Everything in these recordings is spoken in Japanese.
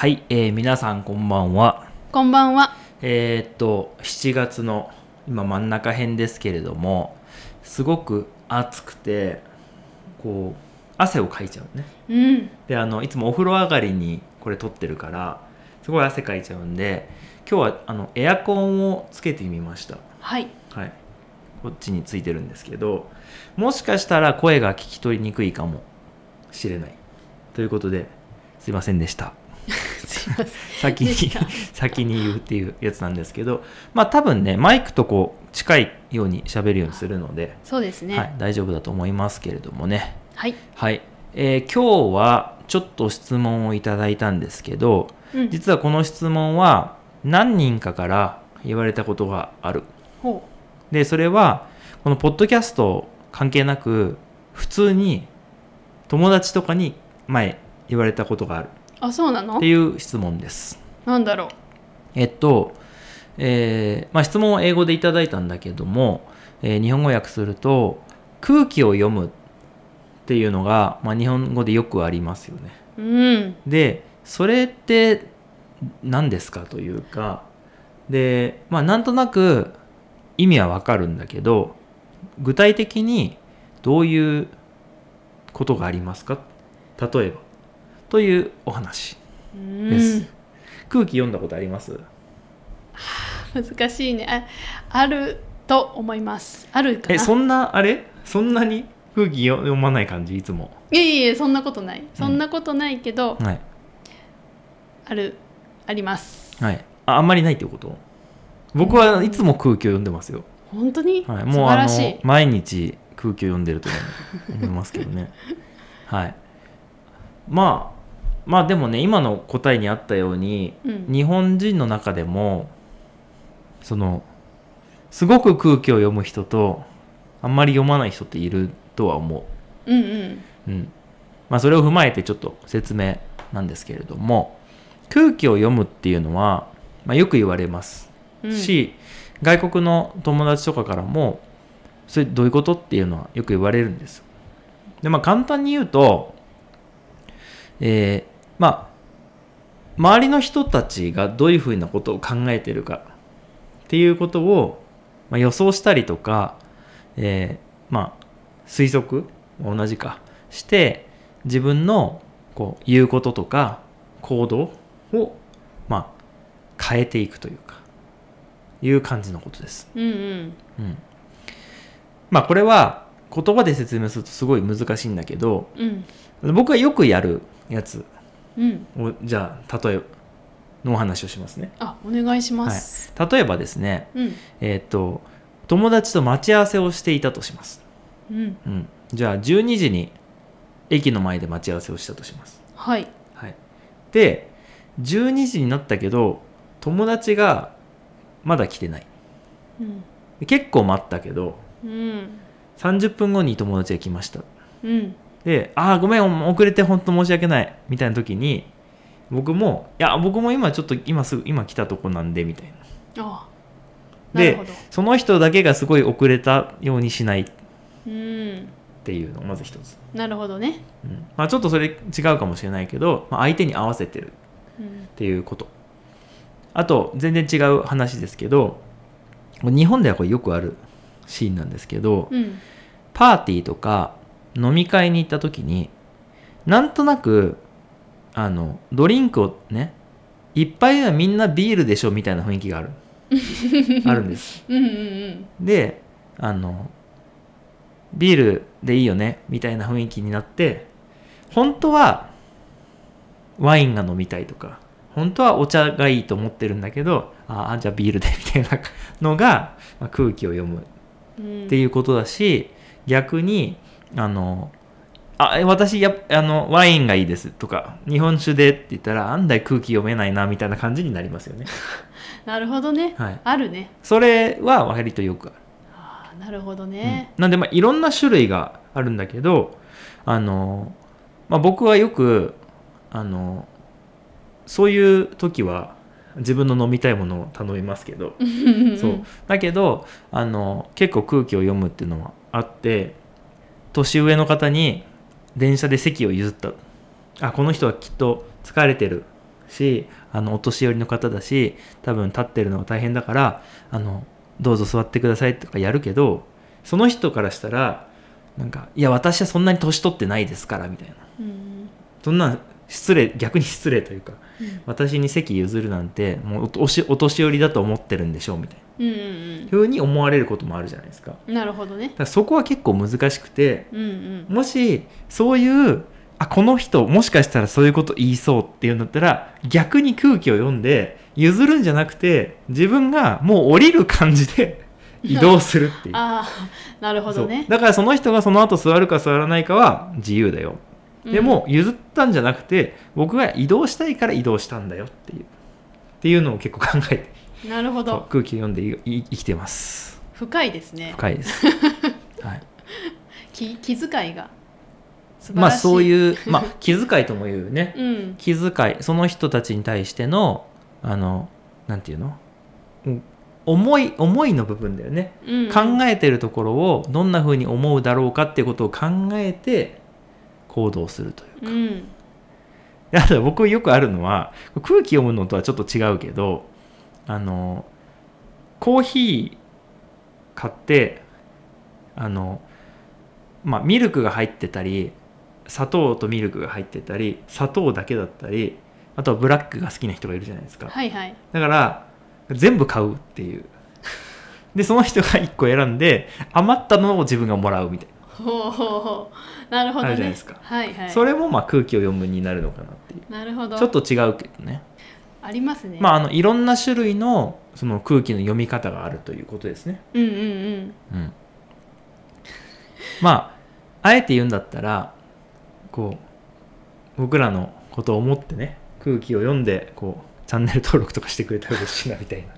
はい、えー皆さんこんばんは。こんばんは。えーっと、7月の今真ん中辺ですけれども、すごく暑くて、こう、汗をかいちゃうね。うん。で、あの、いつもお風呂上がりにこれ撮ってるから、すごい汗かいちゃうんで、今日はあのエアコンをつけてみました。はい。はい。こっちについてるんですけど、もしかしたら声が聞き取りにくいかもしれない。ということで、すいませんでした。先に 先に言うっていうやつなんですけどまあ多分ねマイクとこう近いように喋るようにするので、そうですね。はい、大丈夫だと思いますけれどもねはい。はい、えー今日はちょっと質問をいただいたんですけどうん。実はこの質問は何人かから言われたことがあるほでそれはこのポッドキャスト関係なく普通に友達とかに前言われたことがあるう。あ、そうなの？っていう質問ですなんだろう？えっと、えーまあ、質問を英語でいただいたんだけども、えー日本語訳すると空気を読むっていうのが、まあ、日本語でよくありますよね。うん。でそれって何ですかというかで、まあ、なんとなく意味はわかるんだけど具体的にどういうことがありますか？例えばというお話うです。ん。空気読んだことあります？難しいね。あ、あると思います。あるかな？えそんなあれ？そんなに？空気よ読まない感じ？いつもいえいえ、そんなことない。そんなことないけど、はいある、あります。はいああんまりないってこと？僕はいつも空気を読んでますよ、本当に、はい、素もうあの晴らしい。毎日空気を読んでると思いますけどねはいまあまあでもね今の答えにあったようにうん。日本人の中でもそのすごく空気を読む人とあんまり読まない人っているとは思う。うんうん。うん。まあ、それを踏まえてちょっと説明なんですけれども空気を読むっていうのは、まあ、よく言われます。うん、し、外国の友達とかからもそれどういうことっていうのはよく言われるんです。よでまあ簡単に言うとえーまあ周りの人たちがどういうふうなことを考えてるかっていうことを、まあ、予想したりとか、えーまあ推測同じかして自分のこう言うこととか行動をまあ変えていくというかいう感じのことです。うんうん。うん、まあこれは言葉で説明するとすごい難しいんだけどうん。僕がよくやるやつうん。をじゃあ例えのお話をしますね。あ、お願いします。例えばですねうん。えーっと友達と待ち合わせをしていたとします。うん。うん、じゃあ12時に駅の前で待ち合わせをしたとします。はい。はい、で12時になったけど友達がまだ来てないうん。結構待ったけどうん。30分後に友達が来ましたうん。で「ああごめん遅れて本当申し訳ない」みたいな時に僕も「いや僕も今ちょっと今すぐ今来たとこなんで」みたいなあなるでほど。その人だけがすごい遅れたようにしないっうん。ていうのがまず一つ、なるほどね。うんまあ、ちょっとそれ違うかもしれないけど、まあ、相手に合わせてるうんっていうことあと全然違う話ですけど日本ではこれよくあるシーンなんですけど、うん。パーティーとか飲み会に行った時になんとなくあのドリンクをね一杯はみんなビールでしょみたいな雰囲気がある あるんですうんうんうん。であのビールでいいよねみたいな雰囲気になって本当はワインが飲みたいとか本当はお茶がいいと思ってるんだけどああじゃあビールでみたいなのが、まあ空気を読むうんっていうことだし逆にあのあえ私やあのワインがいいですとか日本酒でって言ったらあんだい空気読めないなみたいな感じになりますよね なるほどね。はいあるね。それは割とよくあるあーなるほどうんね。なんでまあいろんな種類があるんだけどあの、まあ、僕はよくあのそういう時は自分の飲みたいものを頼みますけど そうだけどあの結構空気を読むっていうのはあって年上の方に電車で席を譲った。あこの人はきっと疲れてるしあのお年寄りの方だし多分立ってるのが大変だからあのどうぞ座ってくださいとかやるけどその人からしたらなんかいや私はそんなに年取ってないですからみたいな。うん。そんな失礼逆に失礼というかうん。私に席譲るなんてもうお年お年寄りだと思ってるんでしょうみたいな。うんうんふうに思われることもあるじゃないですか。なるほどね。らそこは結構難しくてうんうん。もしそういうあこの人もしかしたらそういうこと言いそうっていうんだったら逆に空気を読んで譲るんじゃなくて自分がもう降りる感じで 移動するっていう。ああなるほどね。だからその人がその後座るか座らないかは自由だよでも譲ったんじゃなくて僕が移動したいから移動したんだよっていう。っていうのを結構考えてうんなるほど。空気を読んでいい生きてます。深いですね。深いです、はい、気気遣いが。素晴まあらしい。そういう、まあ、気遣いとも言うね。うん。気遣いその人たちに対してのあのなんていうの、うん思い思いの部分だよね、うん。考えてるところをどんな風に思うだろうかっていうことを考えて行動するといううん。であと僕よくあるのは空気読むのとはちょっと違うけどあのコーヒー買ってあのまあミルクが入ってたり砂糖とミルクが入ってたり砂糖だけだったりあとはブラックが好きな人がいるじゃないですか。はいはい。だから全部買うっていう。でその人が1個選んで余ったのを自分がもらうみたいほうほうほう。なるほどね。あるじゃないですか。な、はいはい。それもまあ空気を読むになるのかなっていう。なるほど。ちょっと違うけどね。ありますね。まあ、あのいろんな種類のその空気の読み方があるということですね。うんうんうん。うん、まああえて言うんだったらこう僕らのことを思ってね空気を読んでこうチャンネル登録とかしてくれたら嬉しいなみたいな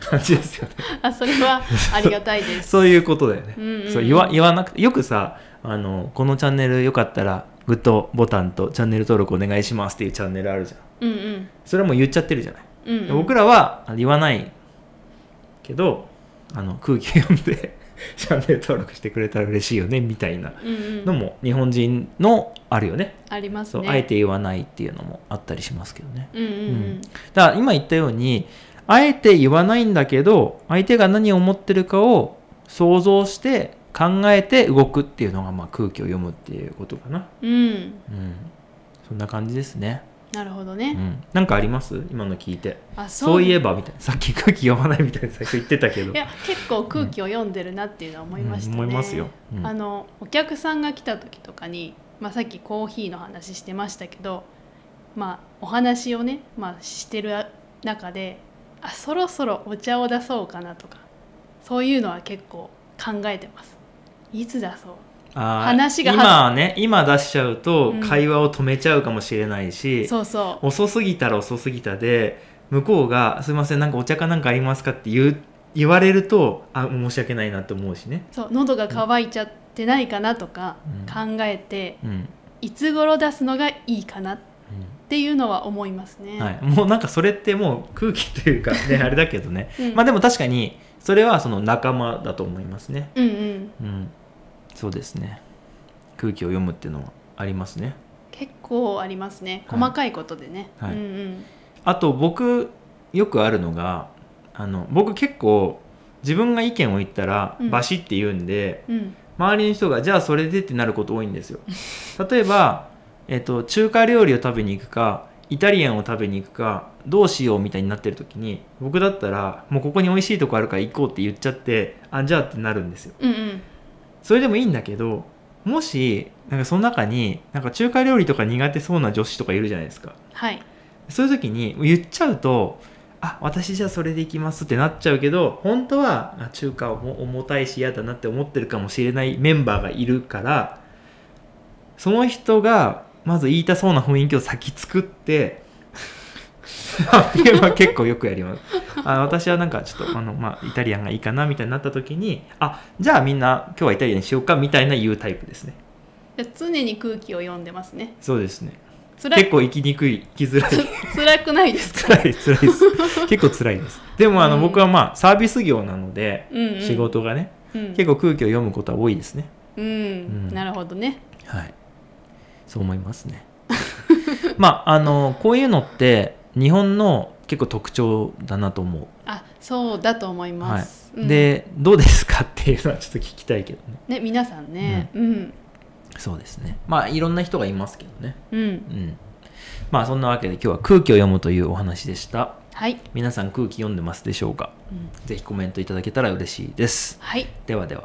感じですよね。あそれはありがたいです。そういうことだよね。うんうんうん。そう言わ言わなくてよくさあのこのチャンネルよかったらグッドボタンとチャンネル登録お願いしますっていうチャンネルあるじゃん。うんうん。それはもう言っちゃってるじゃない。うんうん。僕らは言わないけどあの空気読んで チャンネル登録してくれたら嬉しいよねみたいなうんうん。のも日本人のあるよね。ありますね。あえて言わないっていうのもあったりしますけどね。うんうん。うん。だから今言ったようにあえて言わないんだけど相手が何を思ってるかを想像して考えて動くっていうのがまあ空気を読むっていうことかな。うん。うん。そんな感じですね、なるほどね、うん、なんかあります？今の聞いて。あそう。いえばばみたいな。さっき空気読まないみたいな最初言ってたけど。いや結構空気を読んでるなっていうのは思いましたね、うん思いますよ。うん。あのお客さんが来た時とかに、まあ、さっきコーヒーの話してましたけど、まあ、お話をね、まあ、してる中であそろそろお茶を出そうかなとかそういうのは結構考えてます。いつ出そう？話が今はね今出しちゃうとうん。会話を止めちゃうかもしれないし、そうそう。遅すぎたら遅すぎたで向こうが「すいませんなんかお茶かなんかありますか?」って言う言われるとあ申し訳ないなって思うしね、そう喉が渇いちゃってないかなとかうん。考えて、うん。いつ頃出すのがいいかなっていうのは思いますね。はい、もうなんかそれってもう空気というかね あれだけどね、うん。まあでも確かにそれはその仲間だと思いますね。うんうん。うん。そうですね。空気を読むっていうのはありますね。結構ありますね。はい。細かいことでね、はい。うんうん。あと僕よくあるのがあの僕結構自分が意見を言ったらうん。バシッて言うんで、うん。周りの人がじゃあそれでってなること多いんですよ。例えば、えっと中華料理を食べに行くかイタリアンを食べに行くかどうしようみたいになってる時に僕だったらもうここに美味しいとこあるから行こうって言っちゃってあじゃあってなるんですよ。うんうん。それでもいいんだけどもしなんかその中になんか中華料理とか苦手そうな女子とかいるじゃないですか。はい。そういう時に言っちゃうとあ私じゃあそれで行きますってなっちゃうけど本当はあ中華はも重たいし嫌だなって思ってるかもしれないメンバーがいるからその人がまず言いたそうな雰囲気を先作ってっていうのは結構よくやります。あ私はなんかちょっとあの、まあ、イタリアンがいいかなみたいになった時にあじゃあみんな今日はイタリアンにしようかみたいな言うタイプですね。じゃあ常に空気を読んでますね。そうですね。結構生きにくい生きづらい。つ辛くないですか、辛い辛いです。結構辛いです。でもあの、うん。僕はまあサービス業なので、うんうん、仕事がねうん、結構空気を読むことは多いですね。うん、うん。なるほどね。はいそう思いますね。まああのこういうのって日本の結構特徴だなと思う、あそうだと思いはい。ます、うん。でどうですかっていうのはちょっと聞きたいけどね。ね皆さんね。うん。そうですね。まあいろんな人がいますけどね。うん、うん。まあそんなわけで今日は空気を読むというお話でした。はい、皆さん空気読んでますでしょうか？うん。ぜひコメントいただけたら嬉しいです。はい。ではでは